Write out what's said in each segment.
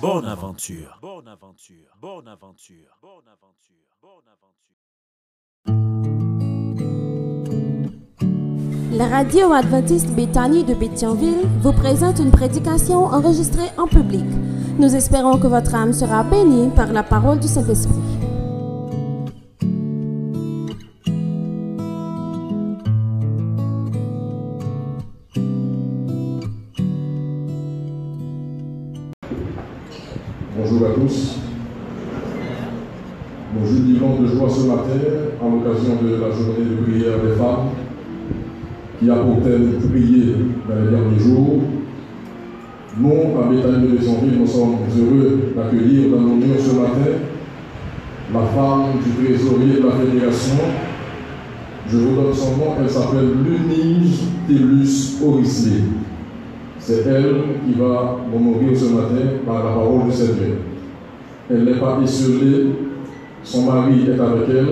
Bonne aventure. Bonne aventure. Bonne aventure. Bonne aventure. Bonne aventure. La radio adventiste Béthanie de Pétionville vous présente une prédication enregistrée en public. Nous espérons que votre âme sera bénie par la parole du Saint-Esprit. Bonjour à tous. Nous jubilons de joie ce matin à l'occasion de la journée de prière des femmes qui a pour thème prier dans les derniers jours. Nous, à Béthanie de Pétionville, nous sommes heureux d'accueillir dans nos murs ce matin la femme du trésorier de la Fédération. Je vous donne son nom, elle s'appelle Lunige Tellus Orisley. C'est elle qui va nous mourir ce matin par la parole du Seigneur. Elle n'est pas isolée, son mari est avec elle.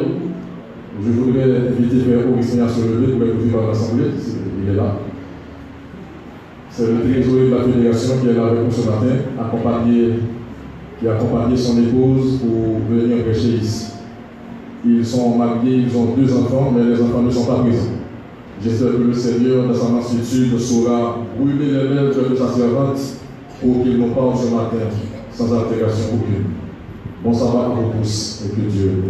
Je voudrais inviter Frère Augustin à se lever pour écouter par l'Assemblée, il est là. C'est le trésorier de la fédération qui est là avec nous ce matin, accompagné, qui a accompagné son épouse pour venir prêcher ici. Ils sont mariés, ils ont deux enfants, mais les enfants ne sont pas présents. J'espère que le Seigneur, dans sa mansuétude, saura brûler les lèvres de sa servante pour qu'il nous parle ce matin sans altération aucune. Bon sabbat à vous tous et que Dieu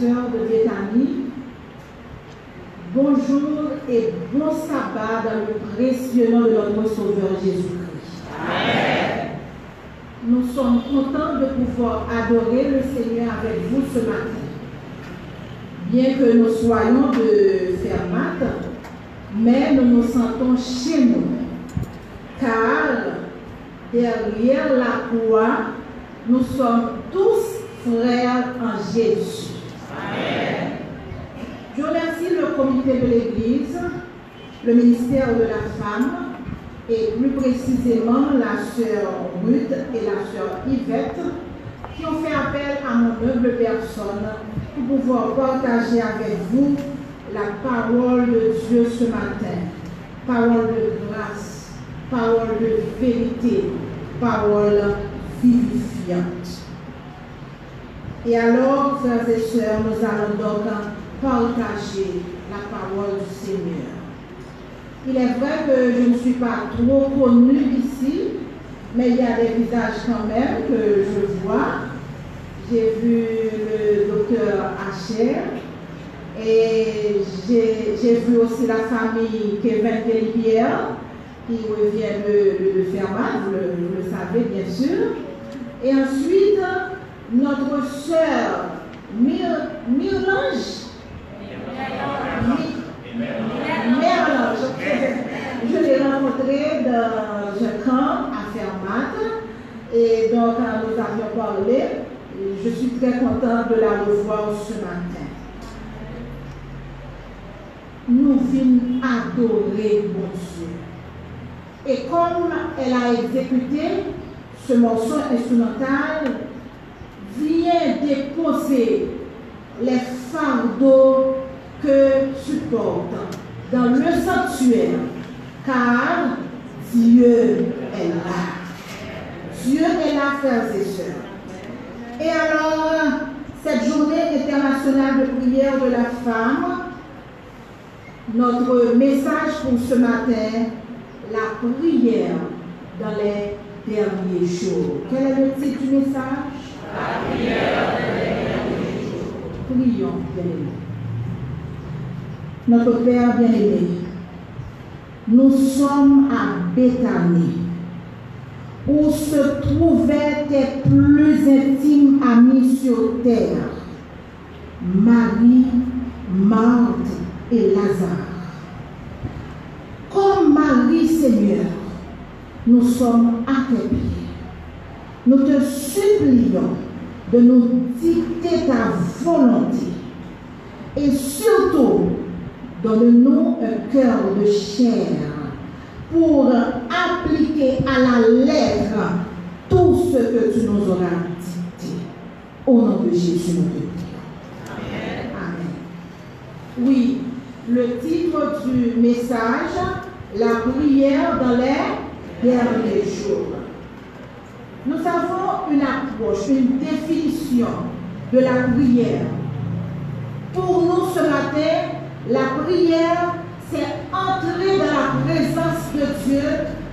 sœurs de Vietnamie, bonjour et bon sabbat dans le précieux nom de notre Sauveur Jésus-Christ. Nous sommes contents de pouvoir adorer le Seigneur avec vous ce matin. Bien que nous soyons de Fermat, mais nous nous sentons chez nous, car derrière la croix, nous sommes tous frères en Jésus. Je remercie le comité de l'Église, le ministère de la Femme et plus précisément la sœur Ruth et la sœur Yvette qui ont fait appel à mon humble personne pour pouvoir partager avec vous la parole de Dieu ce matin. Parole de grâce, parole de vérité, parole vivifiante. Et alors, frères et sœurs, nous allons donc partager la parole du Seigneur. Il est vrai que je ne suis pas trop connue ici, mais il y a des visages quand même que je vois. J'ai vu le docteur Hacher et j'ai vu aussi la famille Kevin Pierre qui revient de, de Fermat, vous le savez bien sûr. Et ensuite, notre sœur Mirlange. Merlange. Je l'ai rencontrée dans un camp à Fermat. Et donc, nous avions parlé. Je suis très contente de la revoir ce matin. Nous venons adorer mon Dieu. Et comme elle a exécuté ce morceau instrumental, vient déposer les fardeaux que tu portes dans le sanctuaire, car Dieu est là. Dieu est là, frères et sœurs. Et alors, cette journée internationale de prière de la femme, notre message pour ce matin, la prière dans les derniers jours. Quel est le titre du message? Bien-aimés. Notre Père bien-aimé, nous sommes à Béthanie, où se trouvaient tes plus intimes amis sur terre, Marie, Marthe et Lazare. Comme Marie, Seigneur, nous sommes à tes pieds. Nous te supplions de nous dicter ta volonté et surtout donne-nous un cœur de chair pour appliquer à la lettre tout ce que tu nous auras dicté. Au nom de Jésus, nous te. Amen. Amen. Oui, le titre du message, la prière dans les derniers jours. Nous avons une approche, une définition de la prière. Pour nous ce matin, la prière, c'est entrer dans la présence de Dieu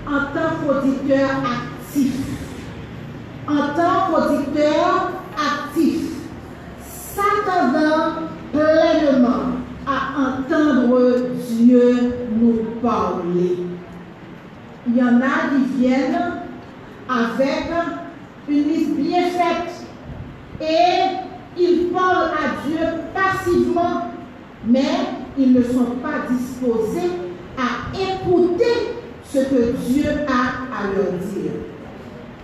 en tant qu'auditeur actif. En tant qu'auditeur actif, s'attendant pleinement à entendre Dieu nous parler. Il y en a qui viennent avec une liste bien faite et ils parlent à Dieu passivement, mais ils ne sont pas disposés à écouter ce que Dieu a à leur dire.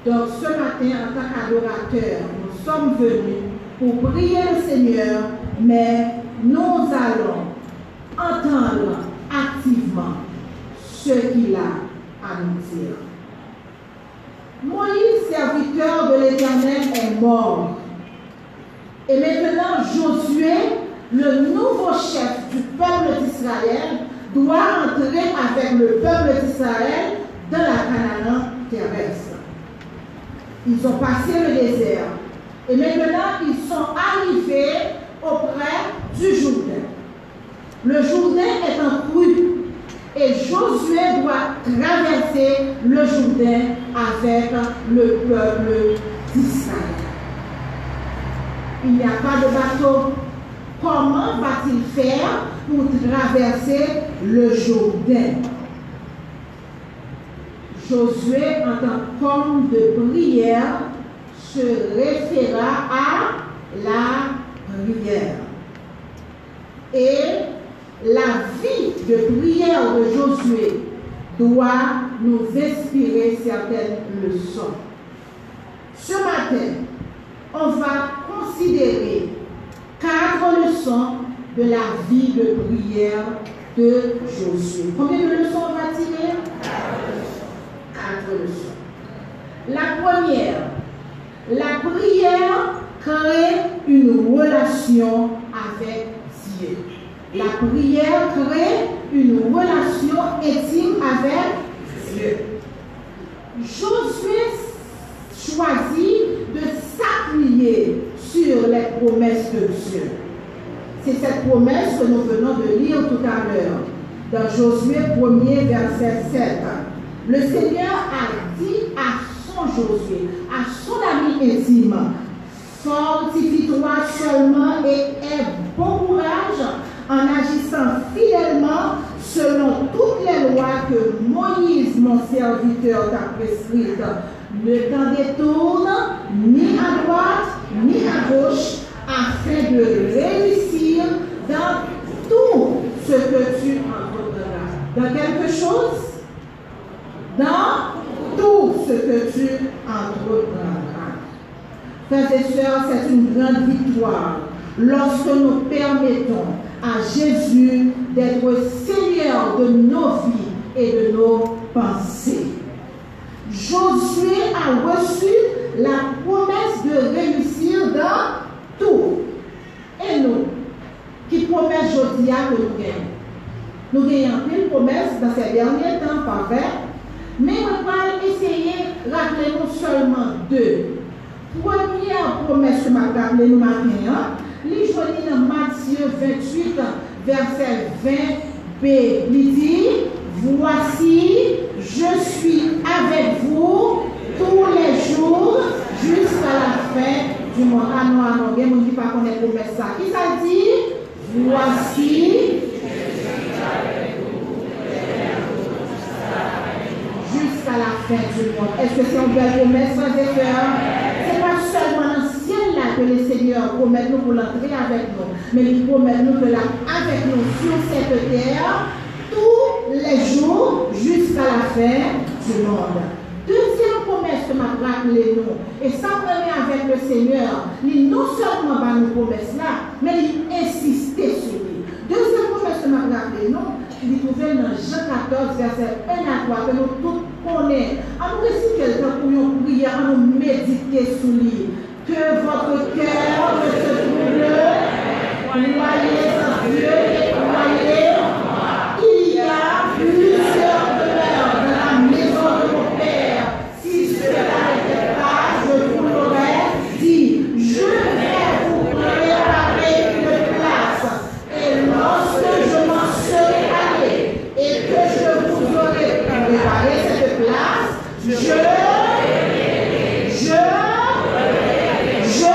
Donc ce matin, en tant qu'adorateurs, nous sommes venus pour prier le Seigneur, mais nous allons entendre activement ce qu'il a à nous dire. Moïse, serviteur de l'Éternel, est mort. Et maintenant, Josué, le nouveau chef du peuple d'Israël, doit entrer avec le peuple d'Israël dans la Canaan terrestre. Ils ont passé le désert. Et maintenant, ils sont arrivés auprès du Jourdain. Le Jourdain est en crue. Et Josué doit traverser le Jourdain avec le peuple d'Israël. Il n'y a pas de bateau. Comment va-t-il faire pour traverser le Jourdain? Josué, en tant qu'homme de prière, se référa à la prière. Et la vie de Josué doit nous inspirer certaines leçons. Ce matin, on va considérer quatre leçons de la vie de prière de Josué. Combien de leçons on va tirer? Quatre leçons. La première, la prière crée une relation avec Dieu. La prière crée une relation intime avec Dieu. Josué choisit de s'appuyer sur les promesses de Dieu. C'est cette promesse que nous venons de lire tout à l'heure dans Josué 1er verset 7. Le Seigneur a dit à son Josué, à son ami intime, fortifie-toi seulement et aie bon courage en agissant fidèlement selon toutes les lois que Moïse, mon serviteur, t'a prescrites. Ne t'en détourne ni à droite ni à gauche afin de réussir dans tout ce que tu entreprendras. Dans quelque chose? Dans tout ce que tu entreprendras. Frères et sœurs, c'est une grande victoire lorsque nous permettons à Jésus d'être Seigneur de nos vies et de nos pensées. Josué a reçu la promesse de réussir dans tout. Et nous, qui promet aujourd'hui à nous gagnons. Nous gagnons une promesse dans ces derniers temps, vrai? Mais on va essayer de rappeler nous seulement deux. Première promesse que m'a rappelé nous matin, joli dans Matthieu 28, verset 20b. Il dit, voici, je suis avec vous tous les jours jusqu'à la fin du monde. Ah non, ah non, a qui ne pas connaître promesse ça. Qui ça dit? Voici, jusqu'à la fin du monde. Est-ce que c'est une belle promesse, et sœurs? C'est pas seulement dans le là que le Seigneur promet nous pour l'entrer avec nous, mais il promet nous que là, avec nous sur cette terre, tous les jours jusqu'à la fin du monde. Deuxième promesse que m'a rappelé nous, et ça remet avec le Seigneur, il non seulement va nous promesse là, mais il insistait sur lui. Deuxième promesse que m'a rappelé nous, il trouvait dans Jean 14, verset 1 à 3, que nous tous connaissons. À nous réciter quelqu'un pour nous prier, à nous méditer sur lui. Que votre cœur ne se trouble, croyez en Dieu et croyez en moi. Il y a plusieurs demeures dans la maison de mon Père. Si cela n'était pas, je vous l'aurais dit. Je vais vous préparer une place. Et lorsque je m'en serai allé et que je vous aurai préparé cette place, je, je, je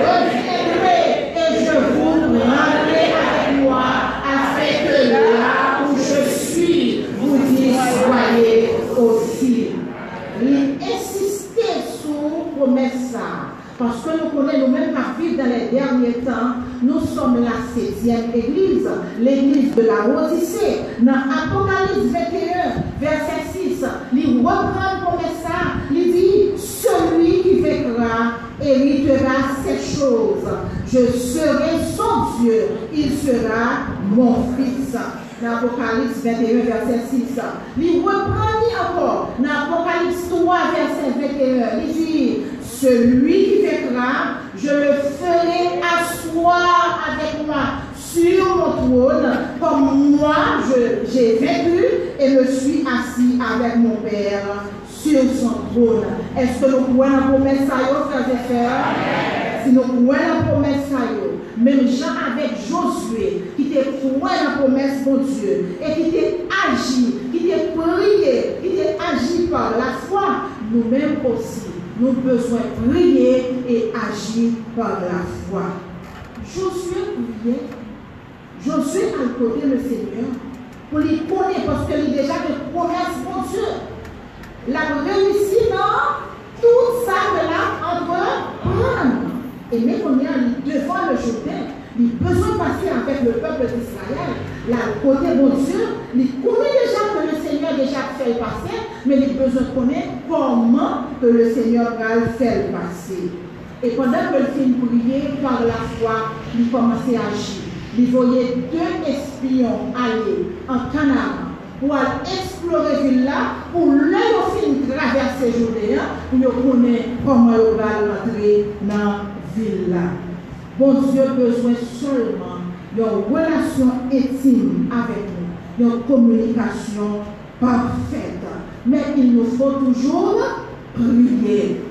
reviendrai et je vous rendrai avec moi afin que là où je suis, vous y soyez aussi. Il insistait sur promesse ça. Parce que nous connaissons nous-mêmes par vivre dans les derniers temps, nous sommes église, l'église de la Odyssée. Dans Apocalypse 21, verset 6, il reprend promesse ça, il dit, celui qui vaincra héritera ces choses. Je serai son Dieu, il sera mon fils. Dans Apocalypse 21, verset 6. Il reprend encore dans Apocalypse 3, verset 21. Il dit, celui qui vaincra, je le ferai asseoir avec moi trône, comme moi j'ai vaincu et me suis assis avec mon Père sur son trône. Est-ce que nous croyons la promesse à frères et sœurs? Si nous croyons la promesse à même Jean avec Josué, qui te croit la promesse pour Dieu, et qui t'a agi, qui t'a prié, qui t'a agi par la foi, nous-mêmes aussi, nous besoin prier et agir par la foi. Josué priait, Josué a côté le Seigneur, pour lui connaître, parce qu'il a déjà des promesses pour Dieu. La réussi dans tout ça que la entreprendre. Et même on est devant le Jourdain, il besoin de passer avec le peuple d'Israël. La côté bon Dieu, il connaît déjà que le Seigneur déjà fait passer, mais il besoin de connaître comment que le Seigneur va le faire passer. Et pendant que le film prier, par la foi, il commençait à agir. Il voyait deux espions aller en Canada pour aller explorer ville pour leur film traverser Judéen, pour connaître comment il va rentrer dans la ville. Bon Dieu a besoin seulement d'une relation intime avec nous, d'une communication parfaite. Mais il nous faut toujours prier.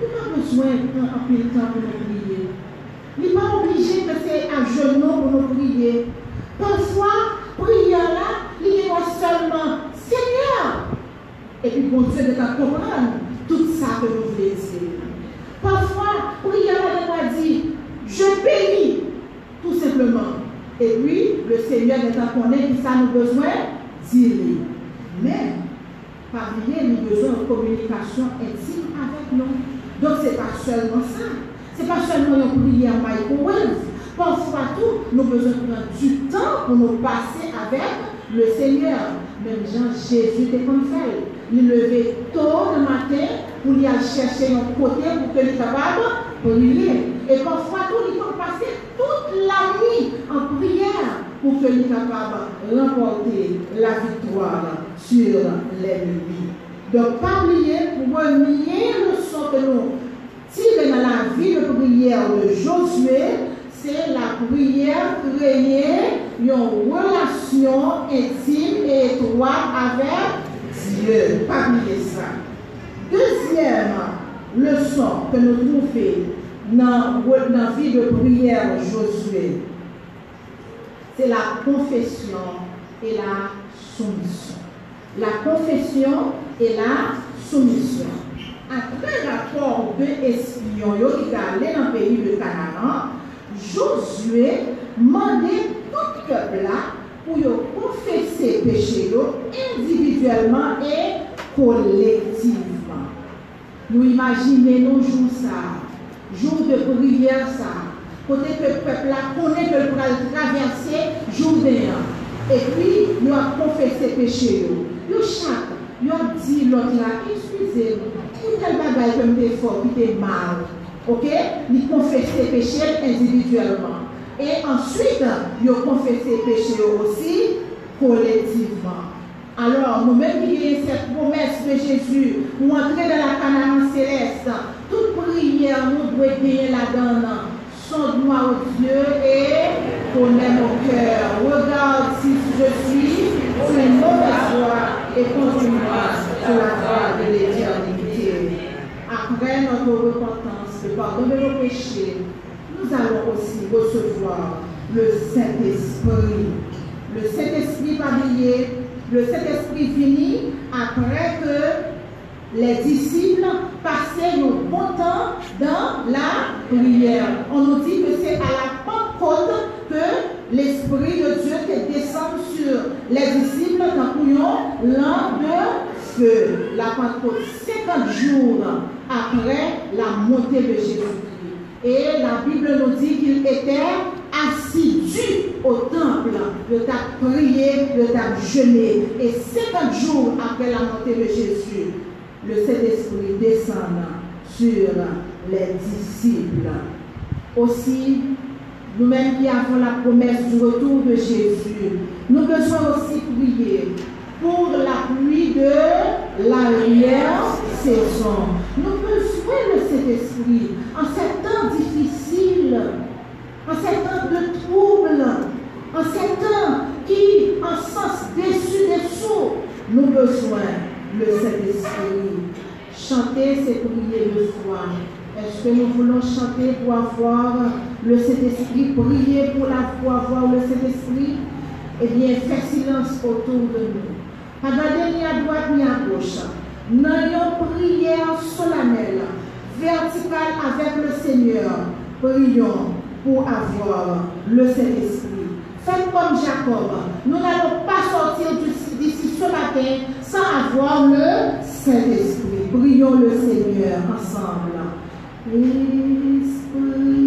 Il n'a pas besoin d'un temps pour nous prier. Il n'est pas obligé de faire à genoux pour nous prier. Parfois, prière là, il est seulement Seigneur. Et puis, bon Dieu de comprendre tout ça que nous voulons. Parfois, prière là, il dire Je bénis, tout simplement. Et puis, le Seigneur est à connaître que ça nous besoin dire. Mais, parmi nous avons besoin de communication intime avec nous. Donc, ce n'est pas seulement ça. Ce n'est pas seulement une prière microwave. Parfois, tout, nous avons besoin du temps pour nous passer avec le Seigneur. Même Jean, Jésus était comme ça. Il levait tôt le matin pour aller chercher un côté pour qu'il soit capable de prier. Et parfois, tout, il faut passer toute la nuit en prière pour qu'il soit capable de remporter la victoire sur l'ennemi. Donc, pas oublier, pour nier le son que nous tirons dans la vie de prière de Josué, c'est la prière créer une relation intime et étroite avec Dieu. Pas oublier ça. Deuxième leçon que nous trouvons dans la vie de prière de Josué, c'est la confession et la soumission. La confession et la soumission. Après rapport de espions qui est allé dans le pays de Canaan, Josué demandait tout le peuple pour confesser péché individuellement et collectivement. Nous imaginons nos jours ça, jour de prière ça, côté que le peuple là connaît que le traverser journée. Et puis, nous avons confessé péché. Nous chaque, nous avons dit l'autre là, excusez-moi, pour tel bagage comme des fort, qui était mal. Ok? Nous confessé péché individuellement. Et ensuite, nous avons confessé péché aussi collectivement. Alors, nous-mêmes qui avons cette promesse de Jésus, pour entrer dans la Canaan céleste, toute prière, nous devons gagner là-dedans. Sonde-moi au Dieu et connais mon cœur. Regarde si je suis sur une mauvaise voie et conduis-moi sur la voie de l'éternité. Après notre repentance, le pardon de nos péchés, nous allons aussi recevoir le Saint-Esprit. Le Saint-Esprit va briller, le Saint-Esprit finit après que les disciples passaient le bon temps dans la prière. On nous dit que c'est à la Pentecôte que l'Esprit de Dieu descend sur les disciples dans l'an de feu. La Pentecôte, 50 jours après la montée de Jésus-Christ. Et la Bible nous dit qu'il était assidu au temple, le t'a prié, le t'a jeûné. Et 50 jours après la montée de Jésus, le Saint-Esprit descend sur les disciples. Aussi, nous-mêmes qui avons la promesse du retour de Jésus, nous devons aussi prier pour la pluie de l'arrière-saison. Besoin de cet esprit en ces temps difficiles, en ces temps de troubles, en ces temps qui, en sens déçu, dessous, nous besoin le Saint-Esprit. Chanter, c'est prier de foi. Est-ce que nous voulons chanter pour avoir le Saint-Esprit, prier pour la foi, avoir le Saint-Esprit? Eh bien, faites silence autour de nous. Pas ni à droite ni à gauche. N'ayons prière solennelle, verticale avec le Seigneur. Prions pour avoir le Saint-Esprit. Faites comme Jacob. Nous n'allons pas sortir d'ici ce matin sans avoir le le Seigneur ensemble. Esprit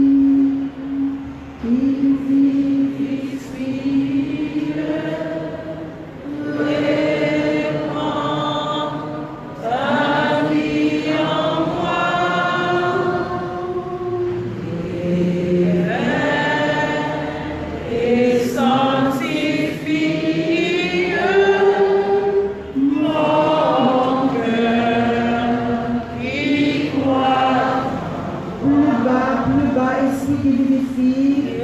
qui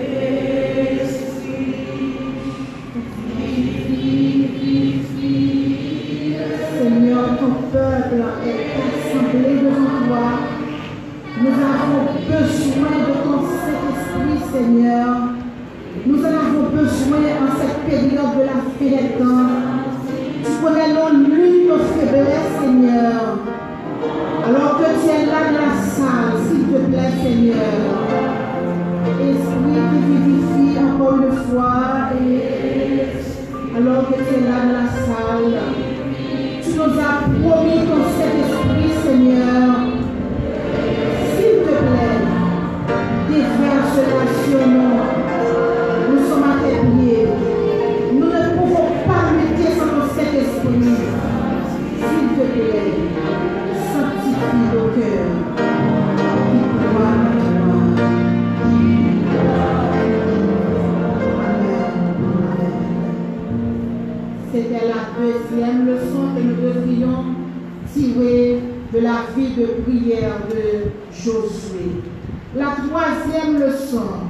La troisième leçon,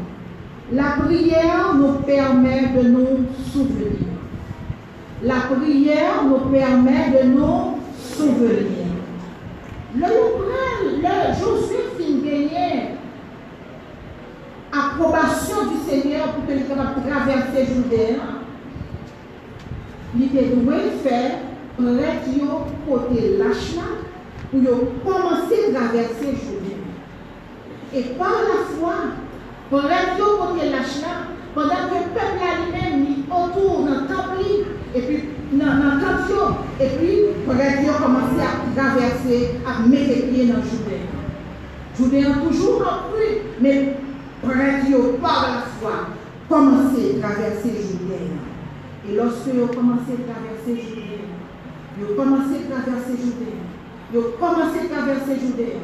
la prière nous permet de nous souvenir. La prière nous permet de nous souvenir. Le Loupral, le fin gagner approbation du Seigneur pour que capable traverser Jourdain. Il était doué faire prêtre yo côté lâche pour commencer à traverser Jourdain. Et par la foi, prêtre yo côté lâche là pendant que le peuple lui-même autour dans le temple et puis dans le temple et puis prêtre yo commencé à traverser à mettre les pieds dans Jourdain. Jourdain toujours en plus mais prêtre yo par la foi commencé à traverser Jourdain. Et lorsque vous commencez à traverser Jourdain, vous commencez à traverser Jourdain, vous commencez à traverser Jourdain,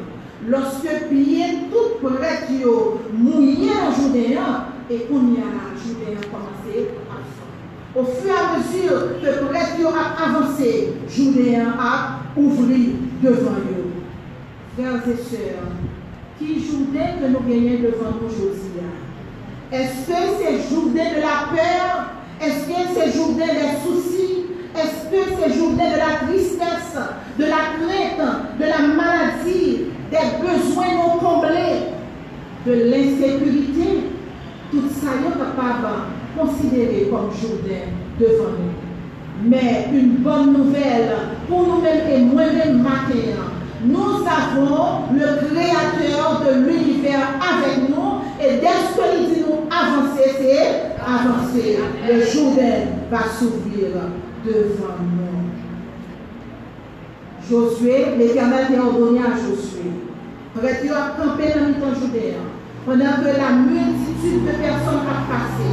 lorsque pied tout prêtre yo mouillé en Jourdain, et qu'on y a a commencé à faire. Au fur et à mesure que prêtre yo a avancé, Jourdain a ouvert devant eux. Frères et sœurs, qui Jourdain que nous gagnons devant nous aujourd'hui? Est-ce que c'est Jourdain de la peur? Est-ce que c'est Jourdain des soucis? Est-ce que c'est Jourdain de la tristesse, de la crainte, de la maladie, des besoins non comblés, de l'insécurité? Tout ça, est capable de considérer comme Jourdain devant nous. Mais une bonne nouvelle pour nous-mêmes et moi-même matin, nous avons le créateur de l'univers avec nous et dès ce qu'il dit nous avancer, c'est avancer. Le Jourdain va s'ouvrir devant nous. Josué, l'Éternel a ordonné à Josué. Prêtre a campé dans le temps Jourdain pendant que la multitude de personnes a passé?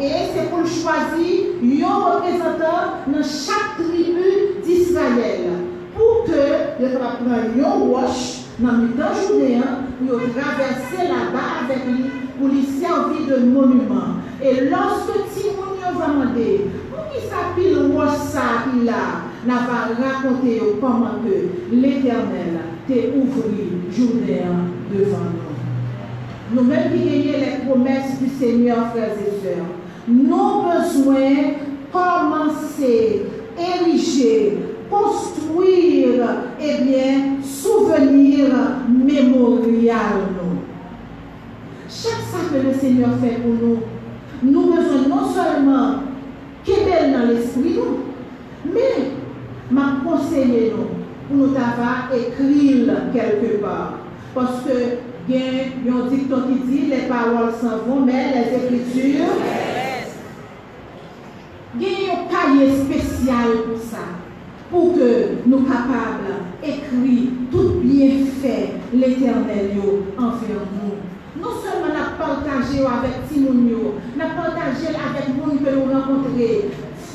Et c'est pour choisir un représentant dans chaque tribu d'Israël pour que le prendre un roche dans le temps Jourdain pour traverser là-bas avec lui pour lui servir de monument. Et lorsque Timounio va demander, pour qui s'appelle roche ça a, n'a pas raconté comment que l'Éternel t'a ouvert Jourdain devant nous. Nous-mêmes qui gagnons les promesses du Seigneur, frères et sœurs, nous besoin commencer, ériger, construire, eh bien, souvenir mémorial. Nous. Chaque fois que le Seigneur fait pour nous, nous besoin non seulement qu'il dans l'esprit, nous, mais m'a conseillé nous pour nous avoir écrit quelque part. Parce que il y a un dicton qui dit les paroles s'en vont, mais les écritures. Il y a un cahier spécial pour ça. pour que nous capables d'écrire tout bien fait l'éternel envers nous. Non seulement nous partagé avec Timon, nous partagé avec gens que nous rencontrons,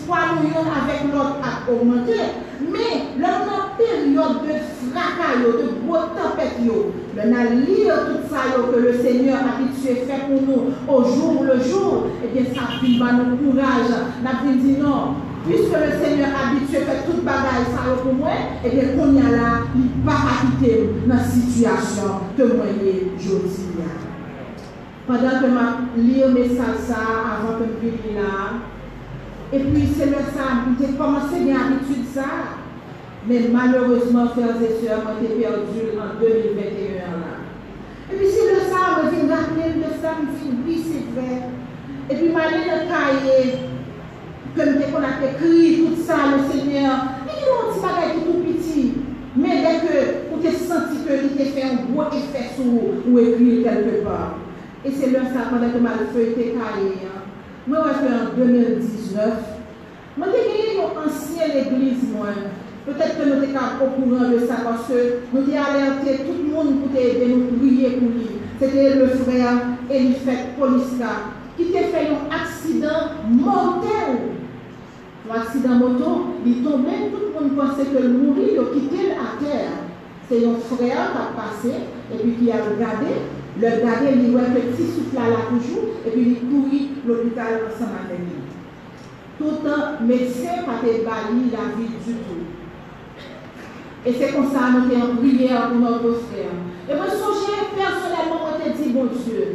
foi nous avec l'autre à augmenter, mais dans période de fracas, de gros tempêtes, nous allons lire tout ça que le Seigneur a habitué fait pour nous au jour le jour, et bien ça va nous courage, nous dit non, puisque le Seigneur a habitué fait toute bagaille ça pour moi, et bien qu'on y a là, il va pas quitter dans la situation que moi aujourd'hui. Pendant que je lis le message ça, avant que je là, et puis c'est le ça, j'ai commencé bien habitude ça, mais malheureusement, frères et sœurs, j'ai perdu en 2021 là. Et puis c'est le ça, je me rappeler de ça, je dis oui, c'est vrai. Et puis je suis dans le cahier, comme qu'on a écrit tout ça, le Seigneur, un petit bagage qui est tout petit. Mais dès que vous avez senti que il fait un gros effet sur vous, ou écrit quelque part. Et c'est là ça, pendant que ma feuille était cahier. Moi, j'ai fait en 2019. Moi, j'ai gagné une ancienne église, moi. Peut-être que nous sommes au courant de ça parce que nous avons alerté tout le monde pour aider nous prier pour lui. C'était le frère Elifet Poliska qui a fait un accident mortel. L'accident moto, il tombait, tout le monde pensait que le mourir, il quitté à terre. C'est un frère qui a passé et puis qui a regardé. Le regardé, il voit un petit souffle là toujours et puis il courit l'hôpital ensemble avec lui. Tout un médecin n'a pas la vie du tout. E se kon sa nou te an priye an pou nou dos fè. E mwen souje personelman mwen te di, bon Diyo,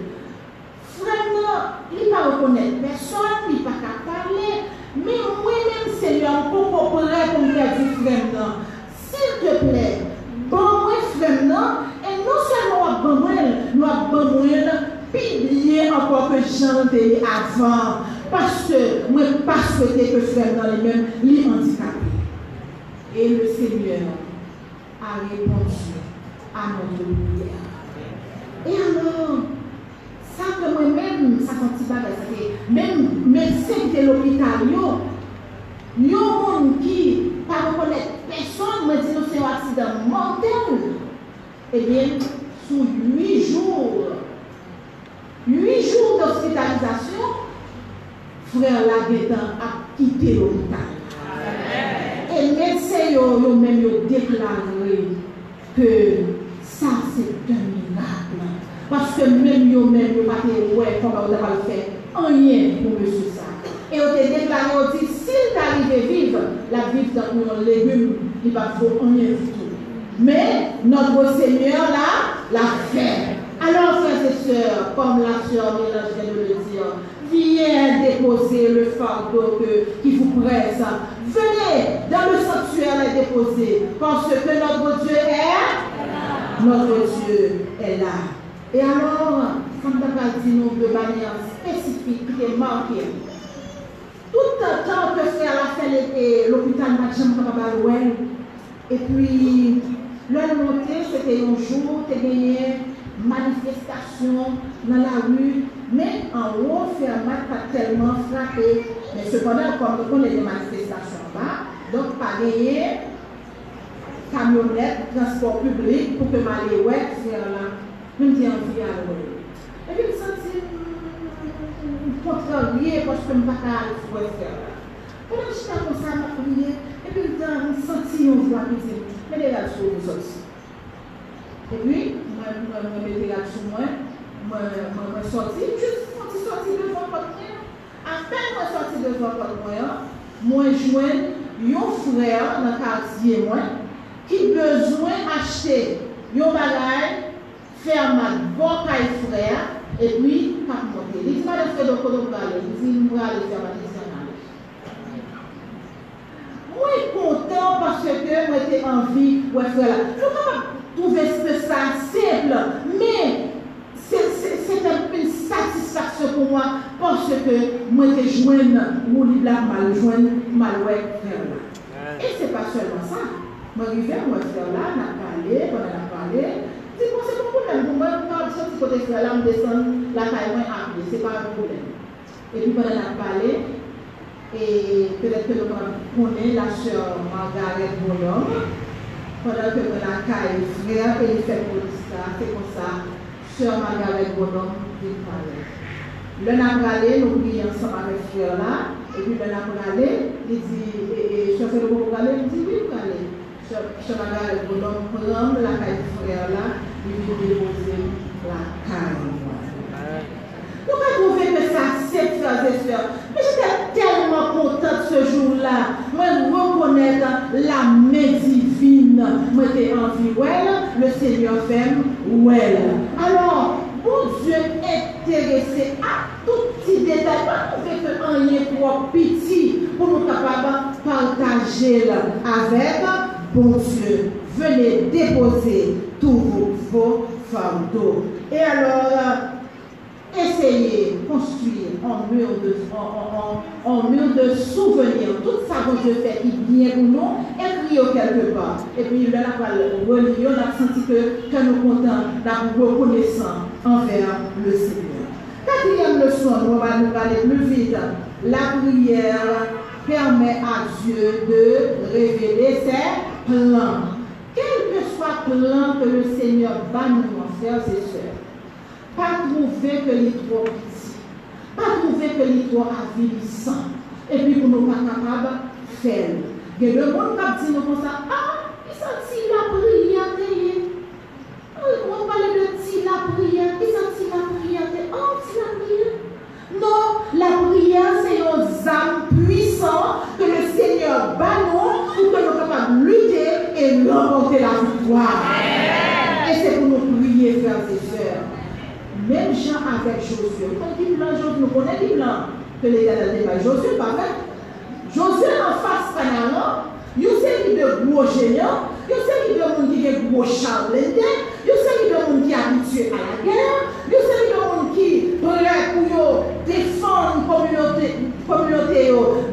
frèm nan, li pa rekonèt person, li pa ka parle, men mwen men se yon pou pou pou lè pou mwen di frèm nan. Sil te plè, ban mwen frèm nan, e non selman wak ban mwen, wak ban mwen pi liye anpon ke jan de avan. Paske mwen pa souwete ke frèm nan li men li handikapè. E le Seigneur, a répondu à notre prière. Et alors, ça que moi-même, ça fait pas même médecin de l'hôpital, yo, yo monde qui pas reconnaître personne, me dit c'est un accident mortel. Eh bien, sous huit jours, huit jours d'hospitalisation, frère Laguetan a quitté l'hôpital. Et médecins ont même déclaré que ça c'est un miracle. Parce que même eux même ils pas ouais comment on va le faire? Rien pour monsieur ça. Et on a déclaré, on dit, s'il t'arrive vivre, la vie dans un légume, il va faut rien du tout. Mais notre Seigneur là, l'a fait. Alors, frères et sœurs, comme la sœur Mélange vient de le dire, viens déposer le fardeau qui vous presse. Venez dans le sanctuaire et déposer, parce que notre Dieu est Notre Dieu est là. Et alors, dit nous de manière spécifique est marquée, tout le temps que frère la fait l'hôpital Matcham et puis, le monté, c'était un jour, tu gagné manifestation dans la rue, mais en haut, Fermat pas tellement frappé. Mais cependant, comme on connaît des manifestations là, donc pas gagné camionnette, transport public pour que m'aller ouais, faire là, même si envie à Et puis, je me sens contrarié parce que je ne peux pas faire là. Pendant que j'étais comme ça, je et puis je me sens une voix qui dit, mais les gars, je suis Et puis, moi, je me mettais là sur moi, je suis sorti, juste quand je suis sorti devant votre moyen, à peine je suis sorti devant votre moyen, moi, je joins un frère dans le quartier, moi, qui besoin d'acheter un bagage, faire ma bon frère, et puis, pas monter. Il dit, pas de content parce peux pas trouver ça simple, mais c'est une satisfaction pour moi parce que moi, j'ai joint mon livre là, mal joint, mal faire là. Et ce n'est pas seulement ça. Moi, je vais moi faire là, on a parlé, on a parlé. C'est bon, c'est un problème pour moi, quand je suis côté faire là, je descends la taille moins à pied, ce n'est pas un problème. Et puis, pendant on a parlé, Et peut-être que nous connaissons la sœur Margaret Bonhomme. Pendant que nous la caille frère et il fait pour ça, c'est comme ça, sœur Margaret Bonhomme parle. Le n'a nous prions ensemble avec frère là, et puis le n'a il dit, et je fais le bon il dit allez. Sœur Margaret Bonhomme prend la caille frère là, il vient déposer la caille. Nous avons trouvé que ça, c'est frères et sœurs. Mais j'étais tellement contente ce jour-là. Moi, reconnaître la main Moi, j'étais en le Seigneur fait well. Alors, mon Dieu intéressé à tout petit détail. Pas trouver que rien trop petit pour nous capables de partager avec bon Dieu. Venez déposer tous vos fardeaux. Et alors, essayer de construire un mur de, en, mur de souvenirs. Tout ça que je fais qui vient pour nous, écrit quelque part. Et puis là, on a senti que, nous comptons, nous reconnaissant envers le Seigneur. Quatrième leçon, on va nous parler plus vite. La prière permet à Dieu de révéler ses plans. Quel que soit le plan que le Seigneur va nous faire, c'est sœurs, pas trouver que les trop petit, pas trouver que les trop avilissant, et puis pour nous pas capables de faire. Il y a le monde qui nous comme ça, ah, il sentit la prière, on parle de la prière, il sentit la prière, oh, ti la prière. Non, la prière, c'est un âme puissant que le Seigneur nous pour que nous de lutter et remporter la victoire. Et c'est pour nous prier, frères et sœurs. Même Jean avec Josué. Quand il blanc, nous connaissons les blanc que l'éternel n'est pas Josué, pas vrai? Josué en face Canaan, il y a de gros géants, il y a de gens qui ont gros blindés, il y a de gens qui sont habitués à la guerre, il y a de gens qui prêts pour défendre la communauté,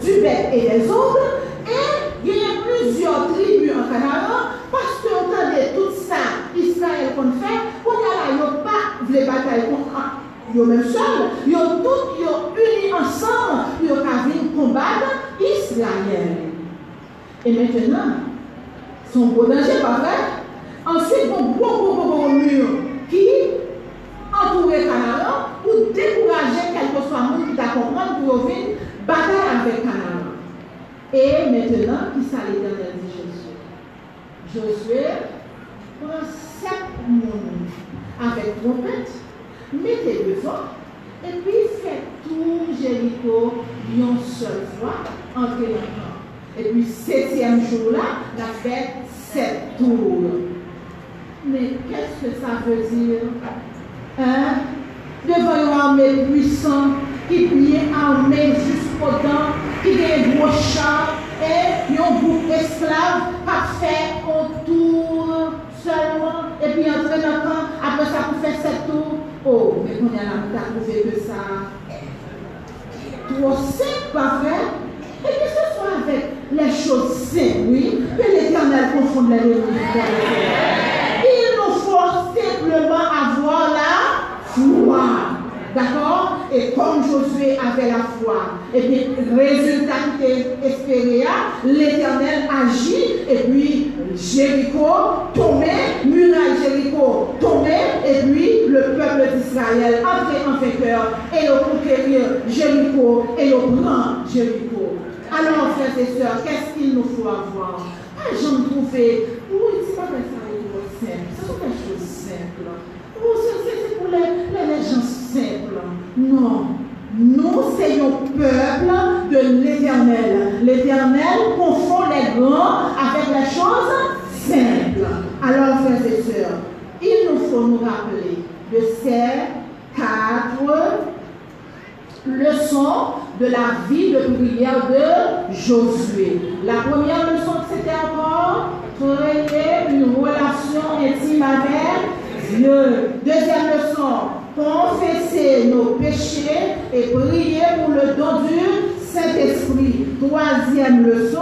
du bec et des autres. Et il y a plusieurs tribus en Canaan, parce que entendez tout ça, Israël qu'on fait, on a là, pas les batailles contre yo seul, ils ont tous unis ensemble pour venir combattre Israël. Et maintenant, son beau danger, pas vrai? Ensuite, un gros, gros, gros, gros mur qui entourait Canaan pour décourager quel que qui t'a compris pour venir bataille avec Canaan. Et maintenant, qui ça l'éternel dit Josué? Josué prend sept mondes avec trompette, mettez devant, et puis fait tout Jéricho une seule fois, entre les camp. Et puis, septième jour-là, la fête sept tours. Mais qu'est-ce que ça veut dire? Hein? Devant une armée puissante, qui vient armée jusqu'au dents, qui a un gros char, et un groupe esclave, pas fait autour seulement, et puis entrer dans le camp, après ça, pour faire sept tours. Oh, mais qu'on a là, trouvé que ça. Trop simple, pas vrai? Et que ce soit avec les choses simples, oui, que l'éternel confonde les deux. Il nous faut simplement avoir la foi. D'accord? Et comme Josué avait la foi, et puis résultat qui espéré, l'éternel agit, et puis Jéricho tombait, muraille Jéricho tombait, et puis le peuple d'Israël entrait en vainqueur, et le conquérir Jéricho, et le prend Jéricho. Alors, frères et sœurs, qu'est-ce qu'il nous faut avoir? Ah, j'en trouvais, oui, c'est pas ça, c'est simple, ce sont des choses simples. Oh, c'est pour les, les gens simples. Non. Nous, c'est un peuple de l'éternel. L'éternel confond les grands avec les choses simples. Alors, frères et sœurs, il nous faut nous rappeler de ces quatre leçons de la vie de prière de Josué. La première leçon, c'était encore créer une relation intime avec Dieu. Deuxième leçon, confesser nos péchés et prier pour le don du Saint-Esprit. Troisième leçon,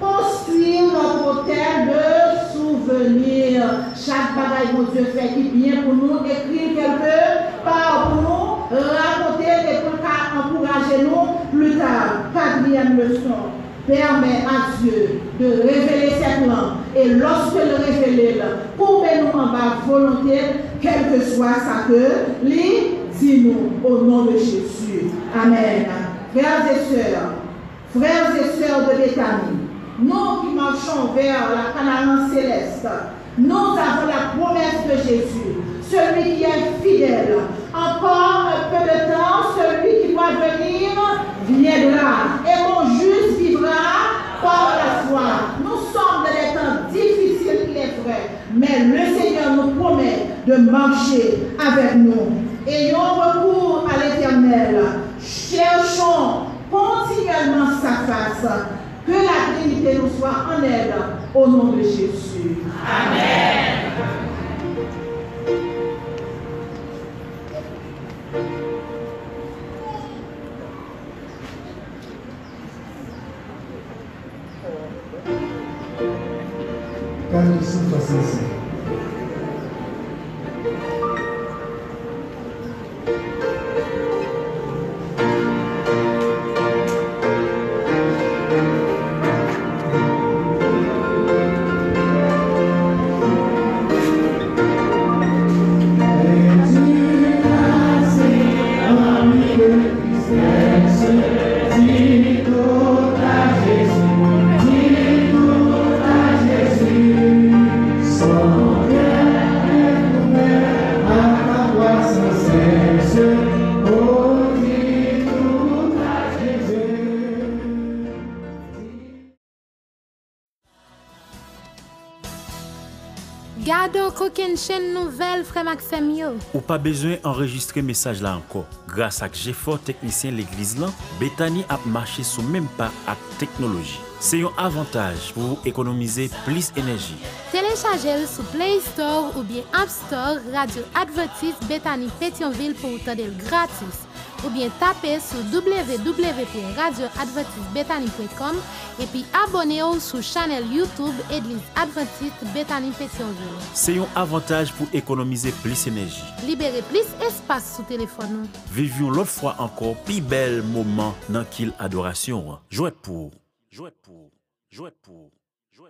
construire notre hôtel de souvenirs. Chaque bagaille que Dieu fait qui vient pour nous, écrire quelque part pour nous, raconter des trucs encourager nous plus tard. Quatrième leçon. Permet à Dieu de révéler cette langue. Et lorsque le révéler, courbez-nous en bas volonté, quel que soit sa que, lit, dis-nous au nom de Jésus. Amen. Frères et sœurs, frères et sœurs de Béthanie, nous qui marchons vers la Canaan céleste, nous avons la promesse de Jésus, celui qui est fidèle. Encore un peu de temps, celui qui doit venir viendra. Par la foi. Nous sommes dans des temps difficiles, il est vrai. Mais le Seigneur nous promet de marcher avec nous. Ayons recours à l'éternel. Cherchons continuellement sa face. Que la dignité nous soit en aide au nom de Jésus. Amen. que sinto assim, chaîne nouvelle, frère Maxime. yo. Ou pas besoin d'enregistrer message là encore. Grâce à GFOR technicien l'église là, Bethany a marché sous même pas à technologie. C'est un avantage pour économiser plus d'énergie. Téléchargez-le sur Play Store ou bien App Store Radio Adventiste Bethany Pétionville pour vous tendre gratis. Ou bien tapez sur www.radioadventistebethany.com et puis abonnez-vous sur chaîne YouTube Église Adventiste Bethany Pétionville. C'est un avantage pour économiser plus d'énergie. Libérez plus espace sur téléphone. nous. Vivons l'autre fois encore plus bel moment dans qu'il adoration. Jouet pour, jouet pour, jouet pour.